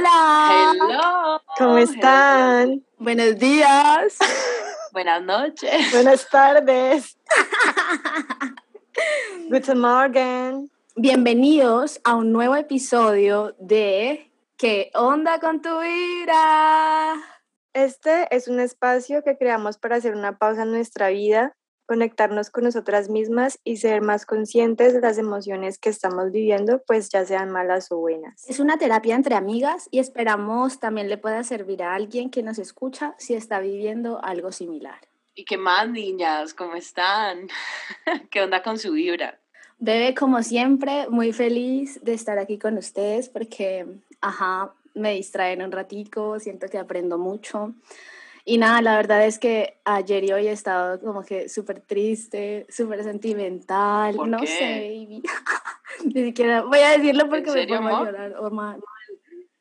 Hola. Hello. ¿Cómo están? Buenos días. Buenas noches. Buenas tardes. Guten Morgen. Bienvenidos a un nuevo episodio de ¿Qué onda con tu vida? Este es un espacio que creamos para hacer una pausa en nuestra vida, conectarnos con nosotras mismas y ser más conscientes de las emociones que estamos viviendo, pues ya sean malas o buenas. Es una terapia entre amigas y esperamos también le pueda servir a alguien que nos escucha si está viviendo algo similar. ¿Y qué más, niñas? ¿Cómo están? ¿Qué onda con su vibra? Bebe, como siempre, muy feliz de estar aquí con ustedes porque, ajá, me distraen un ratico, siento que aprendo mucho. Y nada, la verdad es que ayer y hoy he estado como que súper triste, súper sentimental, ¿Por no qué? sé, baby. Ni siquiera voy a decirlo porque me pongo a llorar. o ma-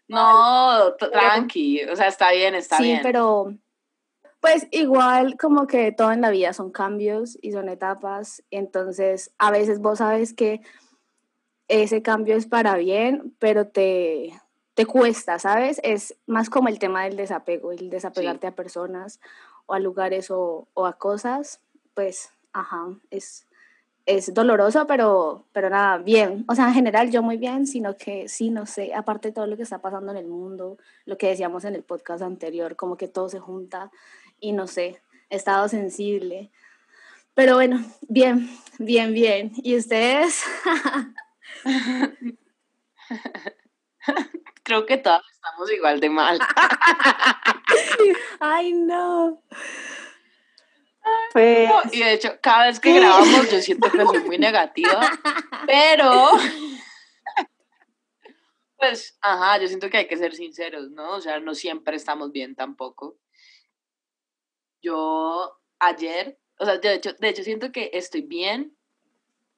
No, tranqui. O sea, está bien, está sí, bien. pero pues igual como que todo en la vida son cambios y son etapas, entonces a veces vos sabes que ese cambio es para bien, pero te, te cuesta, ¿sabes? Es más como el tema del desapego, el desapegarte a personas o a lugares o, o a cosas, pues, ajá, es, es doloroso, pero, pero nada, bien. O sea, en general yo muy bien, sino que sí, no sé, aparte de todo lo que está pasando en el mundo, lo que decíamos en el podcast anterior, como que todo se junta y no sé, he estado sensible. Pero bueno, bien, bien, bien. ¿Y ustedes? Creo que todas estamos igual de mal. Ay, no. Pues, Y de hecho, cada vez que grabamos yo siento que soy muy negativa, pero pues, ajá, yo siento que hay que ser sinceros, ¿no? O sea, no siempre estamos bien tampoco. Yo ayer, o sea, de hecho, de hecho siento que estoy bien,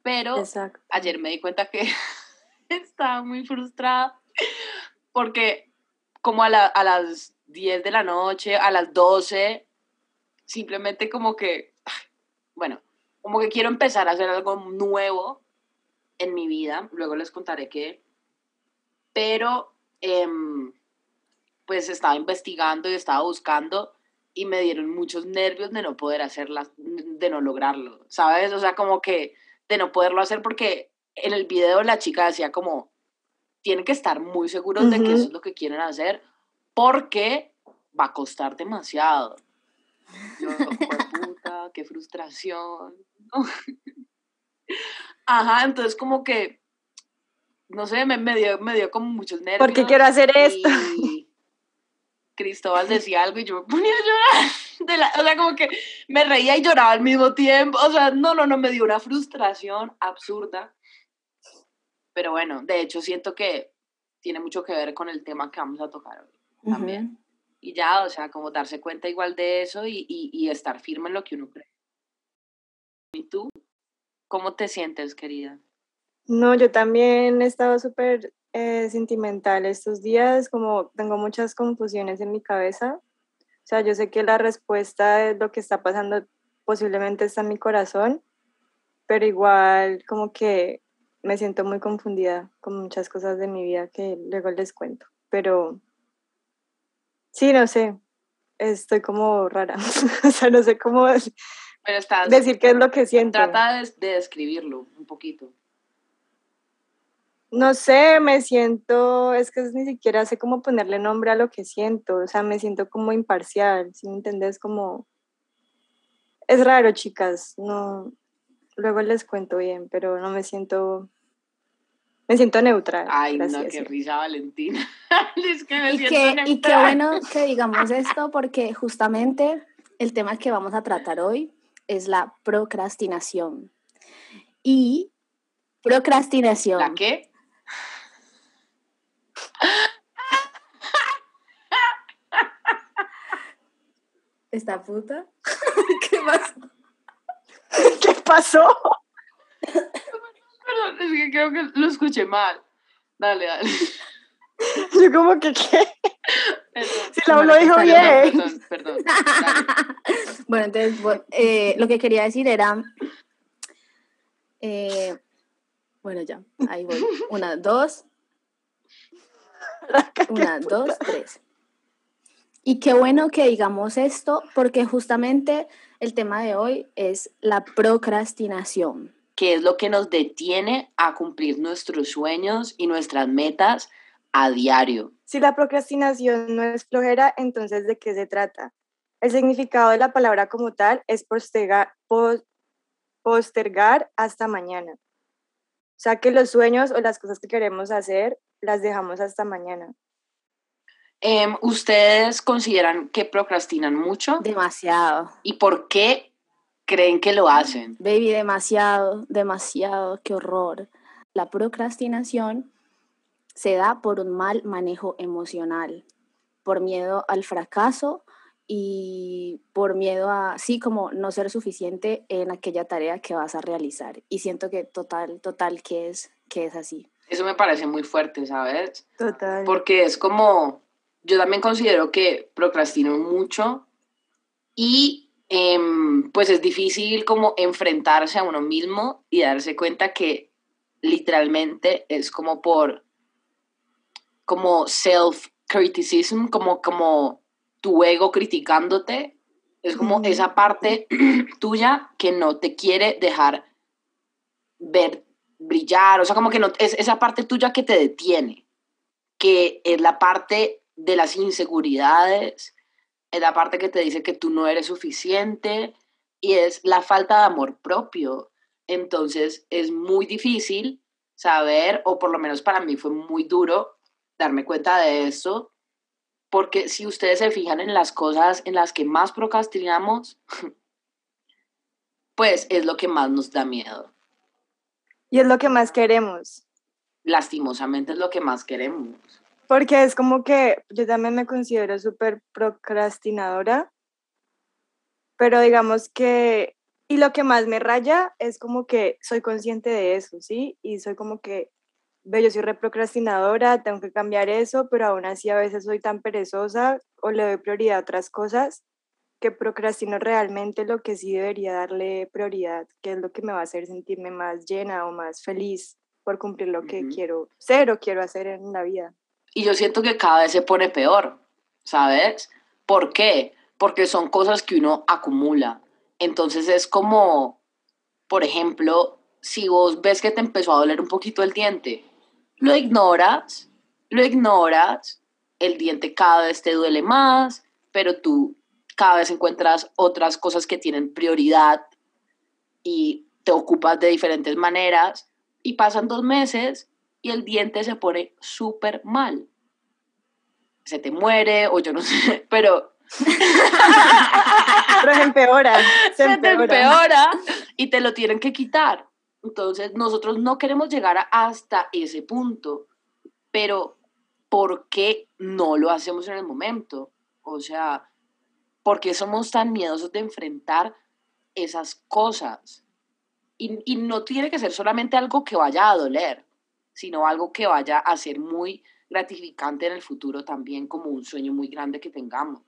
pero exacto. ayer me di cuenta que estaba muy frustrada porque como a, a las 10 de la noche, a las 12, simplemente como que, bueno, como que quiero empezar a hacer algo nuevo en mi vida, luego les contaré qué, pero em, pues estaba investigando y estaba buscando y me dieron muchos nervios de no poder hacerlas, de no lograrlo, ¿sabes? O sea, como que de no poderlo hacer porque en el video la chica decía como, tienen que estar muy seguros de que eso es lo que quieren hacer porque va a costar demasiado. Yo, puta, qué frustración. Ajá, entonces como que, no sé, me, me dio, me dio como muchos nervios. Porque quiero hacer esto. y Cristóbal decía algo y yo me ponía a llorar. de la- o sea, como que me reía y lloraba al mismo tiempo. O sea, no, no, no, me dio una frustración absurda. Pero bueno, de hecho siento que tiene mucho que ver con el tema que vamos a tocar hoy. también. Y ya, o sea, como darse cuenta igual de eso y, y, y estar firme en lo que uno cree. ¿Y tú? ¿Cómo te sientes, querida? No, yo también he estado súper eh, sentimental estos días, como tengo muchas confusiones en mi cabeza. O sea, yo sé que la respuesta de lo que está pasando posiblemente está en mi corazón, pero igual como que me siento muy confundida con muchas cosas de mi vida que luego les cuento. Pero sí, no sé, estoy como rara. o sea, no sé cómo Pero estás, decir qué es lo que siento. trata de, de describirlo un poquito. No sé, me siento, es que ni siquiera sé cómo ponerle nombre a lo que siento, o sea, me siento como imparcial, si me entendés? Como, es raro, chicas, no, luego les cuento bien, pero no me siento, me siento neutral. Ay, no, qué risa, Valentina. es que me Y siento qué, y qué neutral. bueno que digamos esto porque justamente el tema que vamos a tratar hoy es la procrastinación. Y procrastinación. ¿La qué? ¿Esta puta? ¿Qué pasa? ¿Qué pasó? Perdón, es que creo que lo escuché mal. Dale, dale. Yo como que, ¿qué? Perdón. Si lo hablo dijo bien. Perdón, perdón. Bueno, entonces bueno, eh, lo que quería decir era, eh, bueno ya, ahí voy. Una, dos. Una, dos, tres. Y qué bueno que digamos esto, porque justamente el tema de hoy es la procrastinación. Que es lo que nos detiene a cumplir nuestros sueños y nuestras metas a diario. Si la procrastinación no es flojera, entonces ¿de qué se trata? El significado de la palabra como tal es postergar, postergar hasta mañana. O sea que los sueños o las cosas que queremos hacer las dejamos hasta mañana. Em, ¿Ustedes consideran que procrastinan mucho? Demasiado. ¿Y por qué creen que lo hacen? Baby, demasiado, demasiado, qué horror. La procrastinación se da por un mal manejo emocional, por miedo al fracaso y por miedo a, sí, como no ser suficiente en aquella tarea que vas a realizar. Y siento que total, total, que es, que es así. Eso me parece muy fuerte, ¿sabes? Total. Porque es como, yo también considero que procrastino mucho y em, pues es difícil como enfrentarse a uno mismo y darse cuenta que literalmente es como por, como self-criticism, como, como tu ego criticándote, es como esa parte tuya que no te quiere dejar ver brillar, o sea, como que no, es esa parte tuya que te detiene, que es la parte de las inseguridades, es la parte que te dice que tú no eres suficiente y es la falta de amor propio. Entonces es muy difícil saber, o por lo menos para mí fue muy duro darme cuenta de esto, porque si ustedes se fijan en las cosas en las que más procrastinamos, pues es lo que más nos da miedo. Y es lo que más queremos. Lastimosamente es lo que más queremos. Porque es como que yo también me considero súper procrastinadora, pero digamos que, y lo que más me raya es como que soy consciente de eso, ¿sí? Y soy como que, ve, yo soy reprocrastinadora, tengo que cambiar eso, pero aún así a veces soy tan perezosa o le doy prioridad a otras cosas que procrastino realmente lo que sí debería darle prioridad, que es lo que me va a hacer sentirme más llena o más feliz por cumplir lo que quiero ser o quiero hacer en la vida. Y yo siento que cada vez se pone peor, ¿sabes? ¿Por qué? Porque son cosas que uno acumula. Entonces es como, por ejemplo, si vos ves que te empezó a doler un poquito el diente, lo ignoras, lo ignoras, el diente cada vez te duele más, pero tú cada vez encuentras otras cosas que tienen prioridad y te ocupas de diferentes maneras y pasan dos meses y el diente se pone súper mal. Se te muere o yo no sé, pero... pero se empeora. Se, se te empeora y te lo tienen que quitar. Entonces nosotros no queremos llegar hasta ese punto, pero ¿por qué no lo hacemos en el momento? O sea, ¿por qué somos tan miedosos de enfrentar esas cosas? Y, y, no tiene que ser solamente algo que vaya a doler sino algo que vaya a ser muy gratificante en el futuro también como un sueño muy grande que tengamos.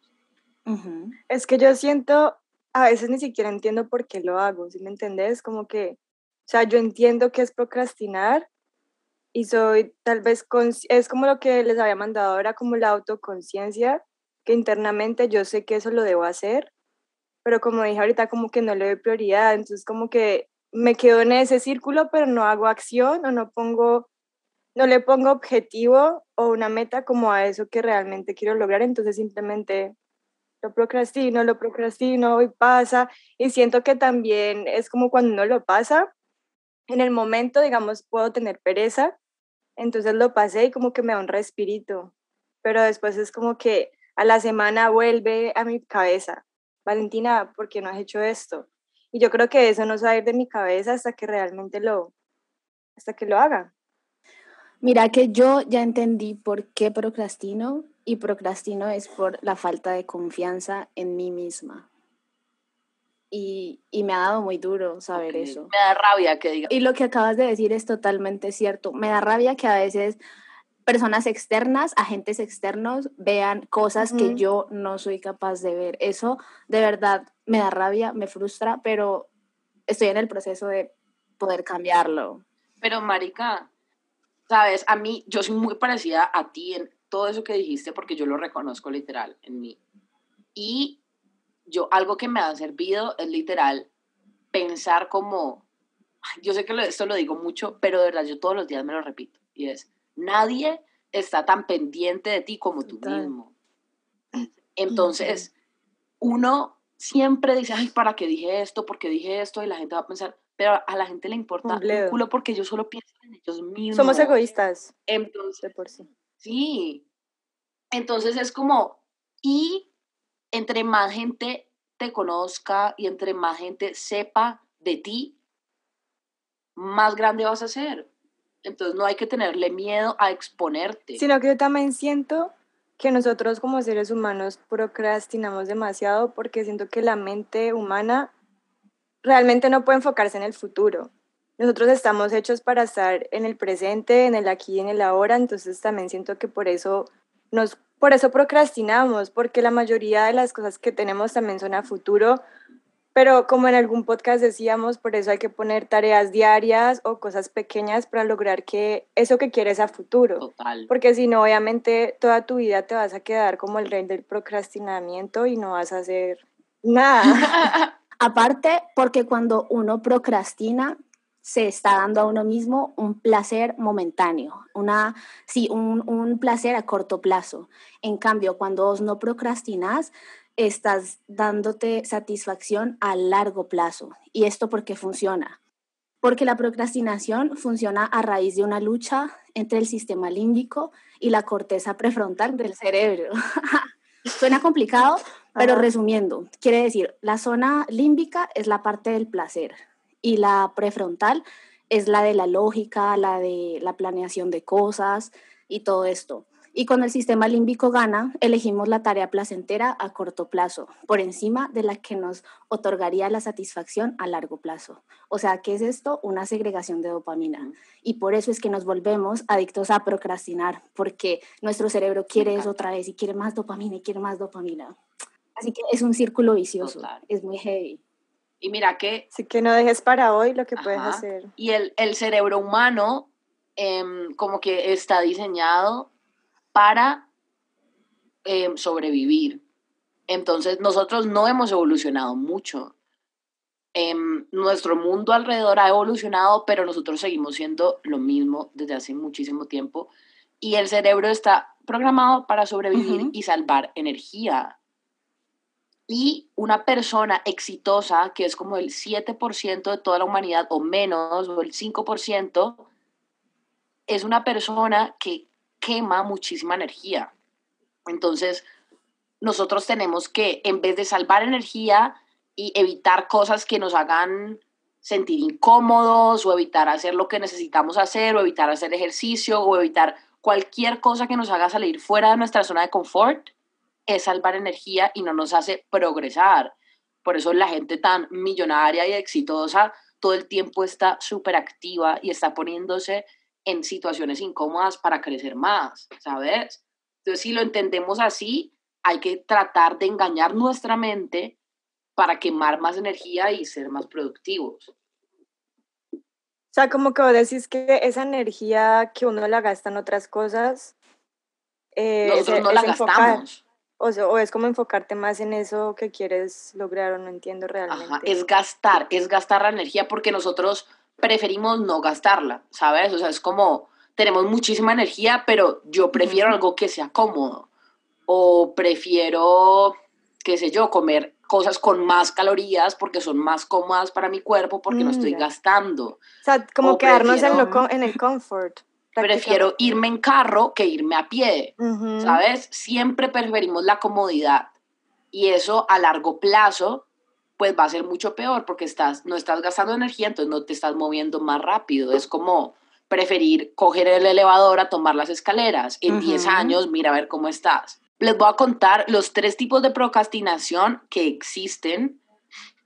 Es que yo siento, a veces ni siquiera entiendo por qué lo hago, ¿sí me entendés? Como que, o sea, yo entiendo que es procrastinar y soy tal vez, es como lo que les había mandado ahora, como la autoconciencia, que internamente yo sé que eso lo debo hacer, pero como dije ahorita, como que no le doy prioridad, entonces como que me quedo en ese círculo, pero no hago acción o no pongo no le pongo objetivo o una meta como a eso que realmente quiero lograr, entonces simplemente lo procrastino, lo procrastino y pasa. Y siento que también es como cuando uno lo pasa, en el momento, digamos, puedo tener pereza, entonces lo pasé y como que me da un respirito, pero después es como que a la semana vuelve a mi cabeza, Valentina, ¿por qué no has hecho esto? Y yo creo que eso no se va a ir de mi cabeza hasta que realmente lo, hasta que lo haga. Mira que yo ya entendí por qué procrastino y procrastino es por la falta de confianza en mí misma. Y, y me ha dado muy duro saber eso. Me da rabia que diga. Y lo que acabas de decir es totalmente cierto. Me da rabia que a veces personas externas, agentes externos, vean cosas que yo no soy capaz de ver. Eso de verdad me da rabia, me frustra, pero estoy en el proceso de poder cambiarlo. Pero, Marica, Sabes, a mí, yo soy muy parecida a ti en todo eso que dijiste porque yo lo reconozco literal en mí. Y yo, algo que me ha servido es literal pensar como, yo sé que esto lo digo mucho, pero de verdad yo todos los días me lo repito. Y es, nadie está tan pendiente de ti como tú mismo. Entonces, uno siempre dice, ay, ¿para qué dije esto? ¿Por qué dije esto? Y la gente va a pensar, pero a la gente le importa un culo porque yo solo pienso en ellos mismos. Somos egoístas. Entonces, por sí. Sí. Entonces es como, y entre más gente te conozca y entre más gente sepa de ti, más grande vas a ser. Entonces no hay que tenerle miedo a exponerte. Sino que yo también siento que nosotros como seres humanos procrastinamos demasiado porque siento que la mente humana realmente no puede enfocarse en el futuro. Nosotros estamos hechos para estar en el presente, en el aquí y en el ahora, entonces también siento que por eso nos por eso procrastinamos, porque la mayoría de las cosas que tenemos también son a futuro, pero como en algún podcast decíamos, por eso hay que poner tareas diarias o cosas pequeñas para lograr que eso que quieres a futuro. Total. Porque si no, obviamente toda tu vida te vas a quedar como el rey del procrastinamiento y no vas a hacer nada. Aparte, porque cuando uno procrastina, se está dando a uno mismo un placer momentáneo, una, sí, un, un placer a corto plazo. En cambio, cuando vos no procrastinas, estás dándote satisfacción a largo plazo. ¿Y esto por qué funciona? Porque la procrastinación funciona a raíz de una lucha entre el sistema límbico y la corteza prefrontal del cerebro. Suena complicado, pero resumiendo, quiere decir, la zona límbica es la parte del placer y la prefrontal es la de la lógica, la de la planeación de cosas y todo esto. Y cuando el sistema límbico gana, elegimos la tarea placentera a corto plazo, por encima de la que nos otorgaría la satisfacción a largo plazo. O sea, ¿qué es esto? Una segregación de dopamina. Y por eso es que nos volvemos adictos a procrastinar, porque nuestro cerebro quiere eso otra vez y quiere más dopamina y quiere más dopamina. Así que es un círculo vicioso, es muy heavy. Y mira que... Así que no dejes para hoy lo que puedes hacer. Y el, el cerebro humano em, como que está diseñado para em, sobrevivir. Entonces, nosotros no hemos evolucionado mucho. Em, nuestro mundo alrededor ha evolucionado, pero nosotros seguimos siendo lo mismo desde hace muchísimo tiempo. Y el cerebro está programado para sobrevivir y salvar energía. Y una persona exitosa, que es como el 7% de toda la humanidad o menos, o el 5%, es una persona que quema muchísima energía. Entonces, nosotros tenemos que, en vez de salvar energía y evitar cosas que nos hagan sentir incómodos o evitar hacer lo que necesitamos hacer o evitar hacer ejercicio o evitar cualquier cosa que nos haga salir fuera de nuestra zona de confort, es salvar energía y no nos hace progresar. Por eso la gente tan millonaria y exitosa todo el tiempo está súper activa y está poniéndose en situaciones incómodas para crecer más, ¿sabes? Entonces, si lo entendemos así, hay que tratar de engañar nuestra mente para quemar más energía y ser más productivos. O sea, como que vos decís que esa energía que uno la gasta en otras cosas. Eh, Nosotros no la gastamos. O, o, es como enfocarte más en eso que quieres lograr o no entiendo realmente. Ajá, es gastar, es gastar la energía porque nosotros preferimos no gastarla, ¿sabes? O sea, es como, tenemos muchísima energía, pero yo prefiero algo que sea cómodo. O prefiero, qué sé yo, comer cosas con más calorías porque son más cómodas para mi cuerpo porque no estoy gastando. O sea, como quedarnos en, lo, en el comfort. Prefiero irme en carro que irme a pie, ¿sabes? Siempre preferimos la comodidad. Y eso a largo plazo pues va a ser mucho peor porque estás, no estás gastando energía, entonces no te estás moviendo más rápido. Es como preferir coger el elevador a tomar las escaleras. En 10 años, mira a ver cómo estás. Les voy a contar los tres tipos de procrastinación que existen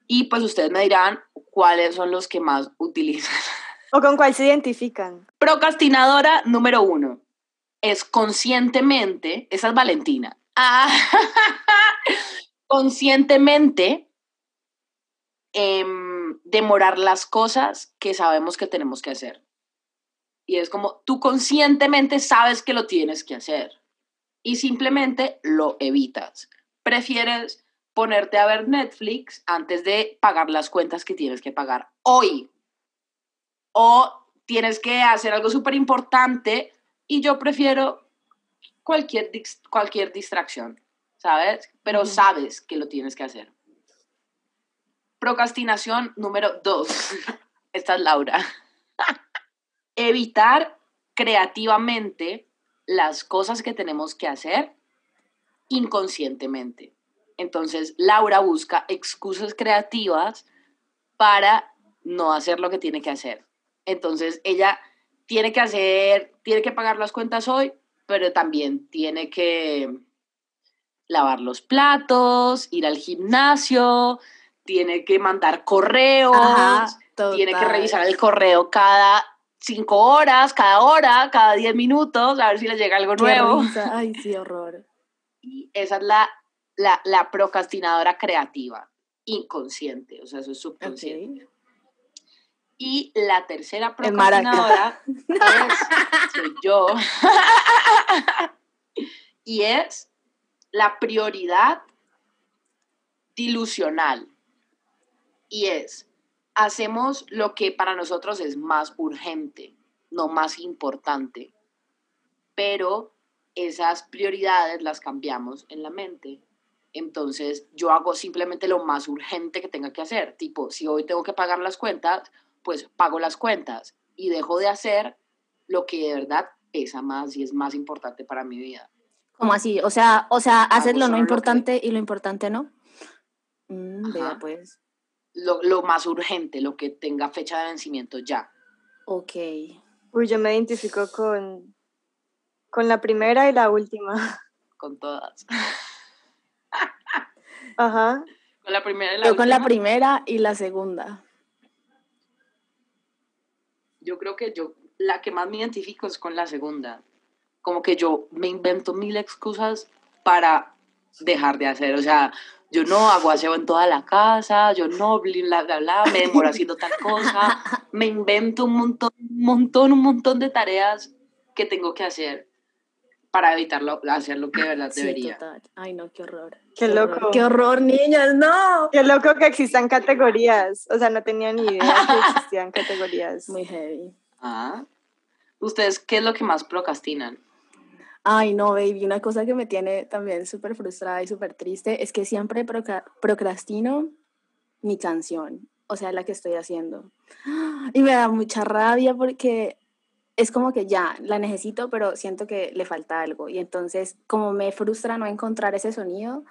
y pues ustedes me dirán cuáles son los que más utilizan. ¿O con cuál se identifican? Procrastinadora número uno. Es conscientemente, esa es Valentina. Ah, conscientemente Em, demorar las cosas que sabemos que tenemos que hacer. Y es como tú conscientemente sabes que lo tienes que hacer y simplemente lo evitas. Prefieres ponerte a ver Netflix antes de pagar las cuentas que tienes que pagar hoy. O tienes que hacer algo súper importante y yo prefiero cualquier, cualquier distracción, ¿sabes? Pero sabes que lo tienes que hacer. Procrastinación número dos. Esta es Laura. Evitar creativamente las cosas que tenemos que hacer inconscientemente. Entonces, Laura busca excusas creativas para no hacer lo que tiene que hacer. Entonces, ella tiene que hacer, tiene que pagar las cuentas hoy, pero también tiene que lavar los platos, ir al gimnasio, tiene que mandar correos, tiene que revisar el correo cada cinco horas, cada hora, cada diez minutos, a ver si le llega algo nuevo. Ay, sí, horror. Y esa es la, la, procrastinadora creativa, inconsciente, o sea, eso es subconsciente. Y la tercera procrastinadora es, soy yo. y es la prioridad dilucional. Y es, hacemos lo que para nosotros es más urgente, no más importante. Pero esas prioridades las cambiamos en la mente. Entonces yo hago simplemente lo más urgente que tenga que hacer. Tipo, si hoy tengo que pagar las cuentas, pues pago las cuentas y dejo de hacer lo que de verdad pesa más y es más importante para mi vida. ¿Cómo así? O sea, o sea, haces lo no importante y lo importante no. Mm, vea pues. Lo, lo, más urgente, lo que tenga fecha de vencimiento ya. Ok. Uy, yo me identifico con, con la primera y la última. Con todas. Ajá. Con la primera y la yo última. con la primera y la segunda yo creo que yo, la que más me identifico es con la segunda. Como que yo me invento mil excusas para dejar de hacer. O sea, yo no hago aseo en toda la casa, yo no, bla, bla, bla, me demoro haciendo tal cosa. Me invento un montón, un montón, un montón de tareas que tengo que hacer para evitarlo, hacer lo que de verdad debería. Ay, no, qué horror. Qué, loco. Qué horror, niñas, no. Qué loco que existan categorías. O sea, no tenía ni idea que existían categorías. Muy heavy. Ah. ¿Ustedes qué es lo que más procrastinan? Ay, no, baby, una cosa que me tiene también súper frustrada y súper triste es que siempre procrastino mi canción, o sea, la que estoy haciendo. Y me da mucha rabia porque es como que ya la necesito, pero siento que le falta algo. Y entonces, como me frustra no encontrar ese sonido,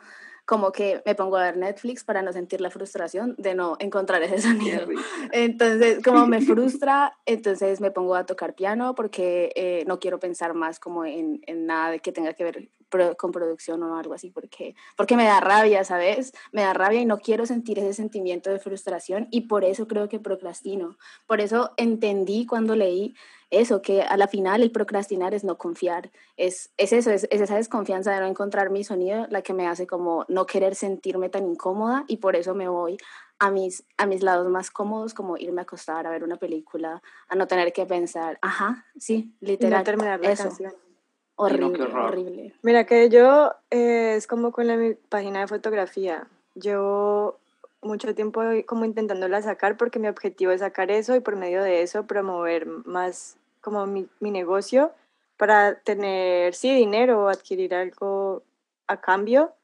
como que me pongo a ver Netflix para no sentir la frustración de no encontrar ese sonido. Entonces, como me frustra, entonces me pongo a tocar piano porque eh, no quiero pensar más como en, en, nada que tenga que ver con producción o algo así, porque, porque me da rabia, ¿sabes? Me da rabia y no quiero sentir ese sentimiento de frustración y por eso creo que procrastino. Por eso entendí cuando leí eso, que a la final el procrastinar es no confiar, es, es eso, es, esa desconfianza de no encontrar mi sonido la que me hace como no querer sentirme tan incómoda y por eso me voy a mis, a mis lados más cómodos, como irme a acostar a ver una película, a no tener que pensar, ajá, sí, literal. terminar la canción. Horrible, horrible. Mira que yo eh, es como con la, mi página de fotografía. Yo mucho tiempo como intentándola sacar porque mi objetivo es sacar eso y por medio de eso promover más como mi, mi negocio para tener, sí, dinero o adquirir algo a cambio.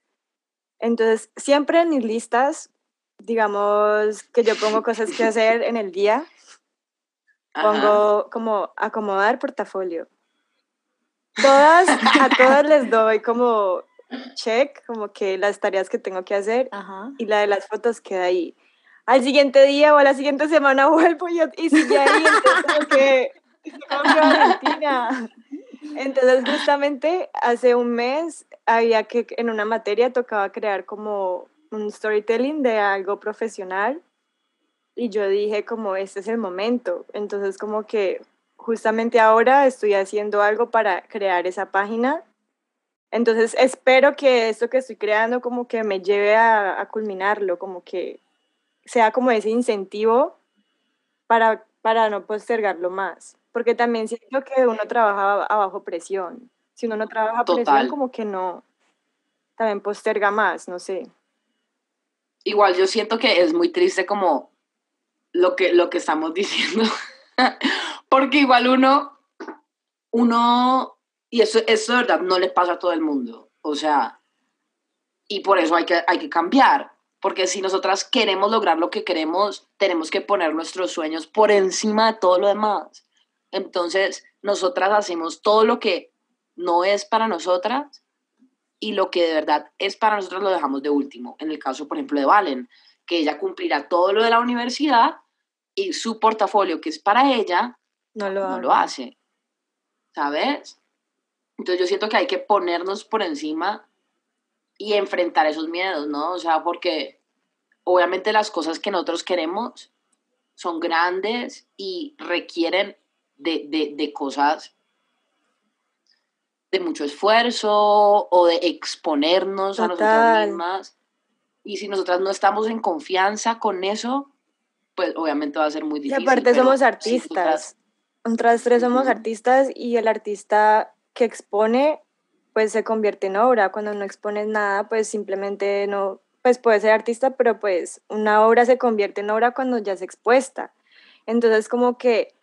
Entonces, siempre en mis listas, digamos que yo pongo cosas que hacer en el día, pongo como acomodar portafolio. Todas, a todas les doy como check, como que las tareas que tengo que hacer y la de las fotos queda ahí. Al siguiente día o a la siguiente semana vuelvo y, y sigue ahí, entonces como que Argentina. Entonces justamente hace un mes había que en una materia tocaba crear como un storytelling de algo profesional y yo dije como este es el momento. Entonces como que justamente ahora estoy haciendo algo para crear esa página entonces espero que esto que estoy creando como que me lleve a, culminarlo, como que sea como ese incentivo para, para no postergarlo más. porque también siento que uno trabaja a bajo presión. Si uno no trabaja a presión, como que no, también posterga más, no sé. Igual yo siento que es muy triste como lo que, lo que estamos diciendo, porque igual uno, uno, y eso, eso de verdad no le pasa a todo el mundo, o sea, y por eso hay que, hay que cambiar, porque si nosotras queremos lograr lo que queremos, tenemos que poner nuestros sueños por encima de todo lo demás. Entonces, nosotras hacemos todo lo que no es para nosotras y lo que de verdad es para nosotros lo dejamos de último. En el caso, por ejemplo, de Valen, que ella cumplirá todo lo de la universidad y su portafolio, que es para ella, no lo, no lo hace. ¿Sabes? Entonces yo siento que hay que ponernos por encima y enfrentar esos miedos, ¿no? O sea, porque obviamente las cosas que nosotros queremos son grandes y requieren de, cosas de mucho esfuerzo o de exponernos a nosotras mismas. Y si nosotras no estamos en confianza con eso, pues obviamente va a ser muy difícil. Y aparte somos artistas. Nosotras tres somos artistas y el artista que expone, pues se convierte en obra. Cuando no expones nada, pues simplemente no, pues puede ser artista, pero pues una obra se convierte en obra cuando ya es expuesta. Entonces como que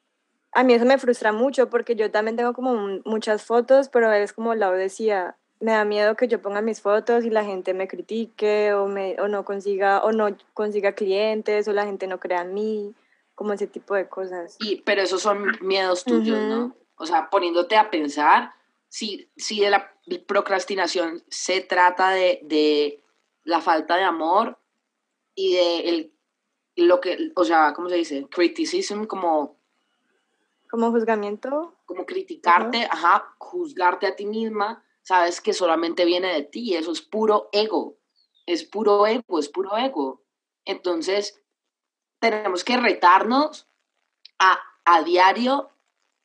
a mí eso me frustra mucho porque yo también tengo como muchas fotos, pero es como Lau decía, me da miedo que yo ponga mis fotos y la gente me critique o, me, o no consiga o no consiga clientes o la gente no crea en mí, como ese tipo de cosas. Y, pero esos son miedos tuyos, ¿no? O sea, poniéndote a pensar, si, si de la procrastinación se trata de, de la falta de amor y de el, lo que, o sea, ¿cómo se dice? Criticism, como como juzgamiento. Como criticarte, ajá, juzgarte a ti misma, sabes que solamente viene de ti, eso es puro ego, es puro ego, es puro ego. Entonces, tenemos que retarnos a, a diario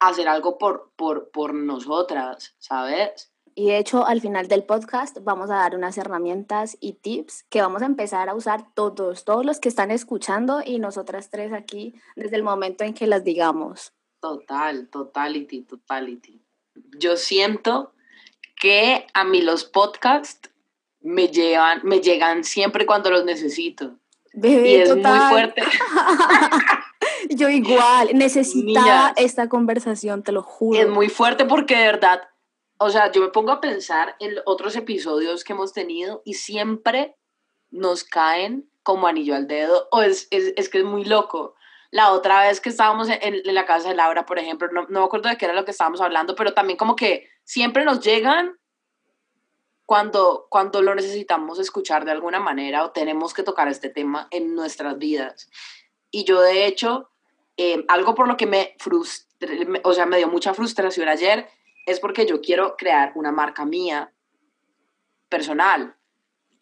hacer algo por, por, por nosotras, ¿sabes? Y de hecho, al final del podcast vamos a dar unas herramientas y tips que vamos a empezar a usar todos, todos los que están escuchando y nosotras tres aquí desde el momento en que las digamos. Total, totality, totality. Yo siento que a mí los podcasts me llevan, me llegan siempre cuando los necesito. y es muy fuerte. Yo igual, necesitaba esta conversación, te lo juro. Es muy fuerte porque de verdad, o sea, yo me pongo a pensar en otros episodios que hemos tenido y siempre nos caen como anillo al dedo, o es, es, es que es muy loco la otra vez que estábamos en, la casa de Laura, por ejemplo, no, no, me acuerdo de qué era lo que estábamos hablando, pero también como que siempre nos llegan cuando, cuando lo necesitamos escuchar de alguna manera o tenemos que tocar este tema en nuestras vidas. Y yo, de hecho, eh, algo por lo que me frustré, o sea, me dio mucha frustración ayer, es porque yo quiero crear una marca mía personal.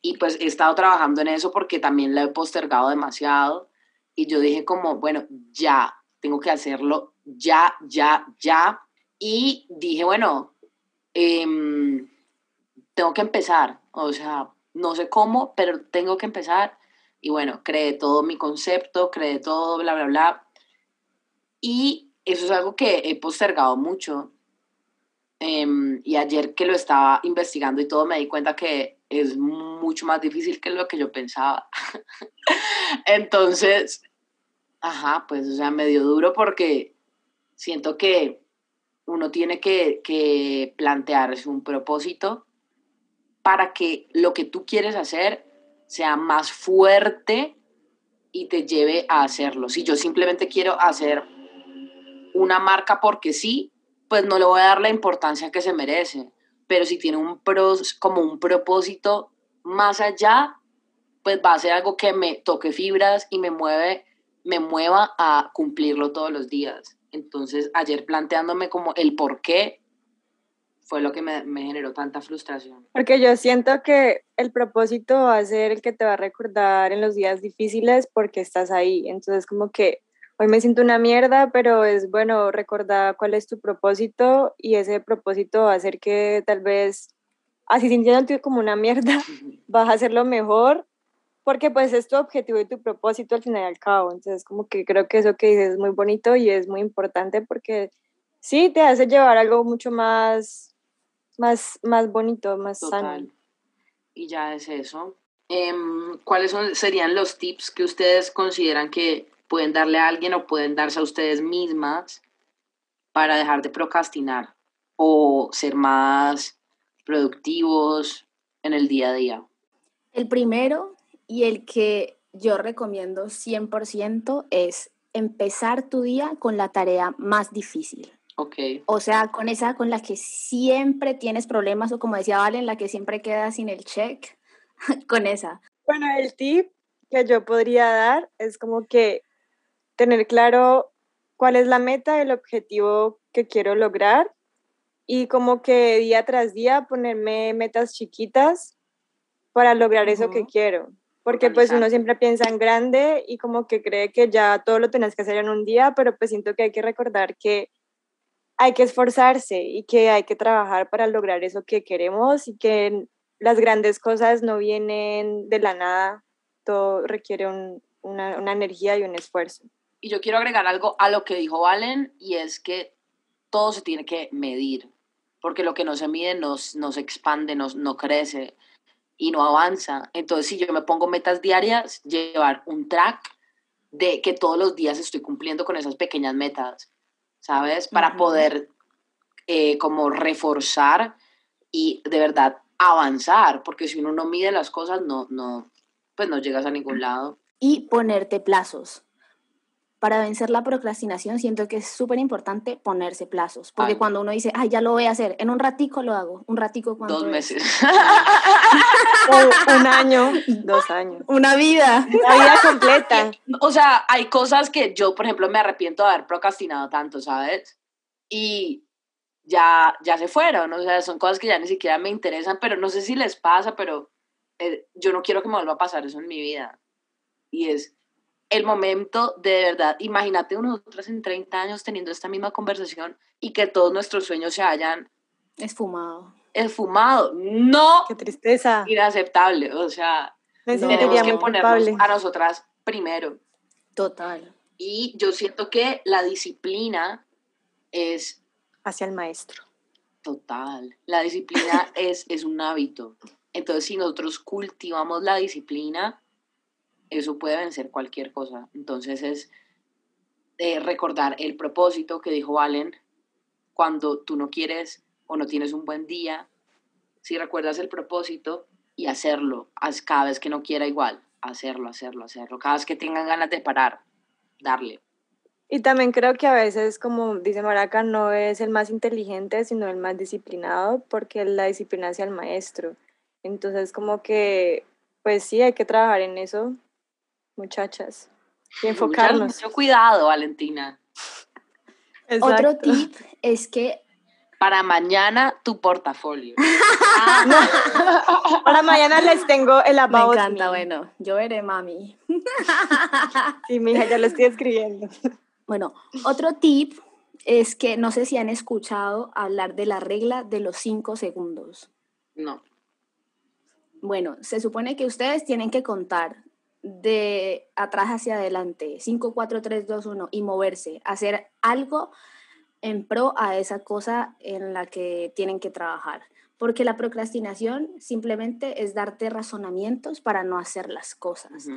Y pues he estado trabajando en eso porque también la he postergado demasiado y yo dije como, bueno, ya, tengo que hacerlo, ya, ya, ya. Y dije, bueno, em, tengo que empezar, o sea, no sé cómo, pero tengo que empezar. Y bueno, creé todo mi concepto, creé todo, bla, bla, bla. Y eso es algo que he postergado mucho. Em, y ayer que lo estaba investigando y todo, me di cuenta que es mucho más difícil que lo que yo pensaba. Entonces, ajá, pues, o sea, medio duro porque siento que uno tiene que, que plantearse un propósito para que lo que tú quieres hacer sea más fuerte y te lleve a hacerlo. Si yo simplemente quiero hacer una marca porque sí, pues no le voy a dar la importancia que se merece. Pero si tiene un pros, como un propósito más allá, pues va a ser algo que me toque fibras y me mueve, me mueva a cumplirlo todos los días. Entonces, ayer planteándome como el por qué fue lo que me, me, generó tanta frustración. Porque yo siento que el propósito va a ser el que te va a recordar en los días difíciles porque estás ahí. Entonces, como que hoy me siento una mierda, pero es bueno recordar cuál es tu propósito y ese propósito va a hacer que tal vez, así sintiéndote como una mierda, vas a hacerlo mejor porque pues es tu objetivo y tu propósito al final y al cabo. Entonces, como que creo que eso que dices es muy bonito y es muy importante porque sí, te hace llevar algo mucho más, más, más bonito, más sano. Y ya es eso. Em, ¿Cuáles son, serían los tips que ustedes consideran que pueden darle a alguien o pueden darse a ustedes mismas para dejar de procrastinar o ser más productivos en el día a día? El primero y el que yo recomiendo 100% es empezar tu día con la tarea más difícil. Ok. O sea, con esa con la que siempre tienes problemas o como decía Valen, la que siempre queda sin el check, con esa. Bueno, el tip que yo podría dar es como que tener claro cuál es la meta, el objetivo que quiero lograr y como que día tras día ponerme metas chiquitas para lograr eso que quiero. Porque pues uno siempre piensa en grande y como que cree que ya todo lo tenés que hacer en un día, pero pues siento que hay que recordar que hay que esforzarse y que hay que trabajar para lograr eso que queremos y que las grandes cosas no vienen de la nada, todo requiere una, una energía y un esfuerzo. Y yo quiero agregar algo a lo que dijo Valen y es que todo se tiene que medir, porque lo que no se mide no, no se expande, no, no crece y no avanza. Entonces, si yo me pongo metas diarias, llevar un track de que todos los días estoy cumpliendo con esas pequeñas metas, ¿sabes? Para poder eh, como reforzar y de verdad avanzar, porque si uno no mide las cosas, no, no, pues no llegas a ningún lado. Y ponerte plazos para vencer la procrastinación siento que es súper importante ponerse plazos, porque cuando uno dice, ay, ya lo voy a hacer, en un ratico lo hago, un ratico cuánto Dos meses. un año, dos años. Una vida. Una vida completa. O sea, hay cosas que yo, por ejemplo, me arrepiento de haber procrastinado tanto, ¿sabes? Y ya, ya se fueron, o sea, son cosas que ya ni siquiera me interesan, pero no sé si les pasa, pero eh, yo no quiero que me vuelva a pasar eso en mi vida. Y es el momento de verdad, imagínate nosotros en 30 años teniendo esta misma conversación y que todos nuestros sueños se hayan esfumado. Esfumado. No. Qué tristeza. Inaceptable. O sea, tenemos que ponernos a nosotras primero. Total. Y yo siento que la disciplina es... Hacia el maestro. Total. La disciplina es, es un hábito. Entonces, si nosotros cultivamos la disciplina, eso puede vencer cualquier cosa. Entonces es eh, recordar el propósito que dijo Valen cuando tú no quieres o no tienes un buen día, si recuerdas el propósito y hacerlo, cada vez que no quiera igual, hacerlo, hacerlo, hacerlo, cada vez que tengan ganas de parar, darle. Y también creo que a veces, como dice Maraca, no es el más inteligente, sino el más disciplinado, porque la disciplina hacia el maestro. Entonces, como que, pues sí, hay que trabajar en eso, muchachas. Y enfocarnos. Mucho cuidado, Valentina. Otro tip es que para mañana tu portafolio. Para mañana les tengo el about Me encanta, bueno, yo veré, mami. Sí, mi hija, ya lo estoy escribiendo. Bueno, otro tip es que no sé si han escuchado hablar de la regla de los cinco segundos. No. Bueno, se supone que ustedes tienen que contar de atrás hacia adelante, 5, 4, 3, 2, 1 y moverse, hacer algo en pro a esa cosa en la que tienen que trabajar. Porque la procrastinación simplemente es darte razonamientos para no hacer las cosas.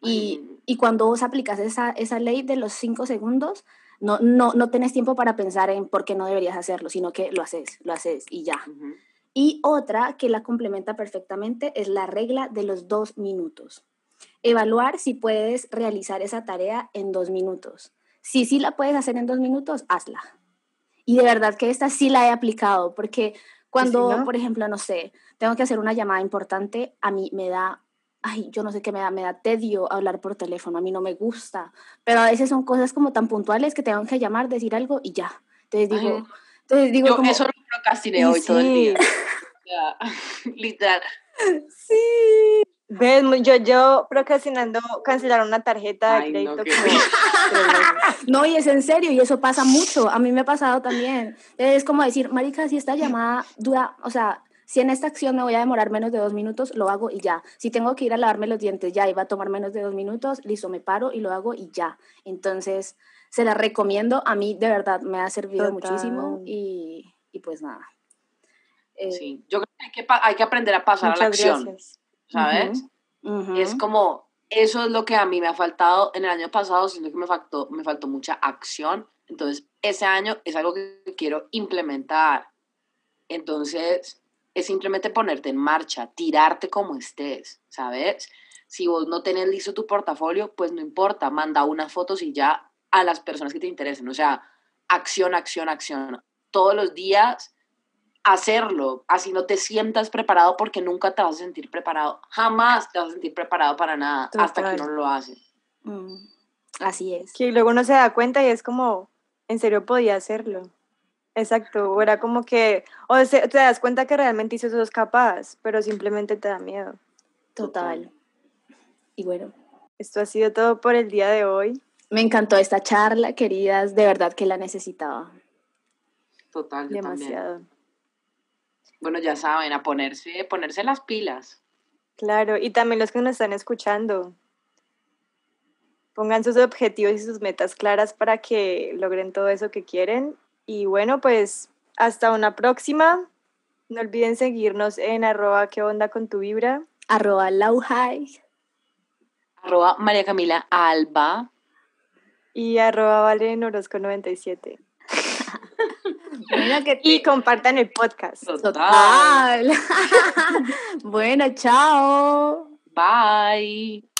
y, y, cuando vos aplicas esa, esa ley de los 5 segundos, no, no, no tenés tiempo para pensar en por qué no deberías hacerlo, sino que lo haces, lo haces y ya. Y otra que la complementa perfectamente es la regla de los dos minutos evaluar si puedes realizar esa tarea en dos minutos. Si sí la puedes hacer en dos minutos, hazla. Y de verdad que esta sí la he aplicado, porque cuando, por ejemplo, no sé, tengo que hacer una llamada importante, a mí me da, ay, yo no sé qué me da, me da tedio hablar por teléfono, a mí no me gusta, pero a veces son cosas como tan puntuales que tengo que llamar, decir algo y ya. Entonces digo, entonces digo yo eso lo procrastiné hoy todo el día. literal. Sí. ¿Ves? Yo, yo procrastinando cancelar una tarjeta de crédito. No, y es en serio, y eso pasa mucho. A mí me ha pasado también. Es como decir, Marica, si esta llamada dura, o sea, si en esta acción me voy a demorar menos de dos minutos, lo hago y ya. Si tengo que ir a lavarme los dientes ya y va a tomar menos de dos minutos, listo, me paro y lo hago y ya. Entonces, se la recomiendo. A mí de verdad me ha servido muchísimo y, y, pues nada. Eh, sí, yo creo que hay que, hay que aprender a pasar a la acción, ¿sabes? Es como, eso es lo que a mí me ha faltado en el año pasado, siento que me faltó, me faltó mucha acción. Entonces, ese año es algo que quiero implementar. Entonces, es simplemente ponerte en marcha, tirarte como estés, ¿sabes? Si vos no tenés listo tu portafolio, pues no importa, manda unas fotos y ya a las personas que te interesen. O sea, acción, acción, acción. Todos los días hacerlo, así no te sientas preparado porque nunca te vas a sentir preparado, jamás te vas a sentir preparado para nada hasta que no lo haces. Mm, así es. Que luego uno se da cuenta y es como, en serio podía hacerlo. Exacto, o era como que, o te das cuenta que realmente hizo sos capaz, pero simplemente te da miedo. Total. Y bueno. Esto ha sido todo por el día de hoy. Me encantó esta charla, queridas, de verdad que la necesitaba. Total, Demasiado. Bueno, ya saben, a ponerse, ponerse las pilas. Claro, y también los que nos están escuchando. Pongan sus objetivos y sus metas claras para que logren todo eso que quieren y bueno, pues hasta una próxima. No olviden seguirnos en arroba qué onda con tu vibra. Arroba lauhai. Arroba María Camila Alba. Y arroba Valen Orozco 97. Y compartan el podcast. Total. bueno, chao. Bye.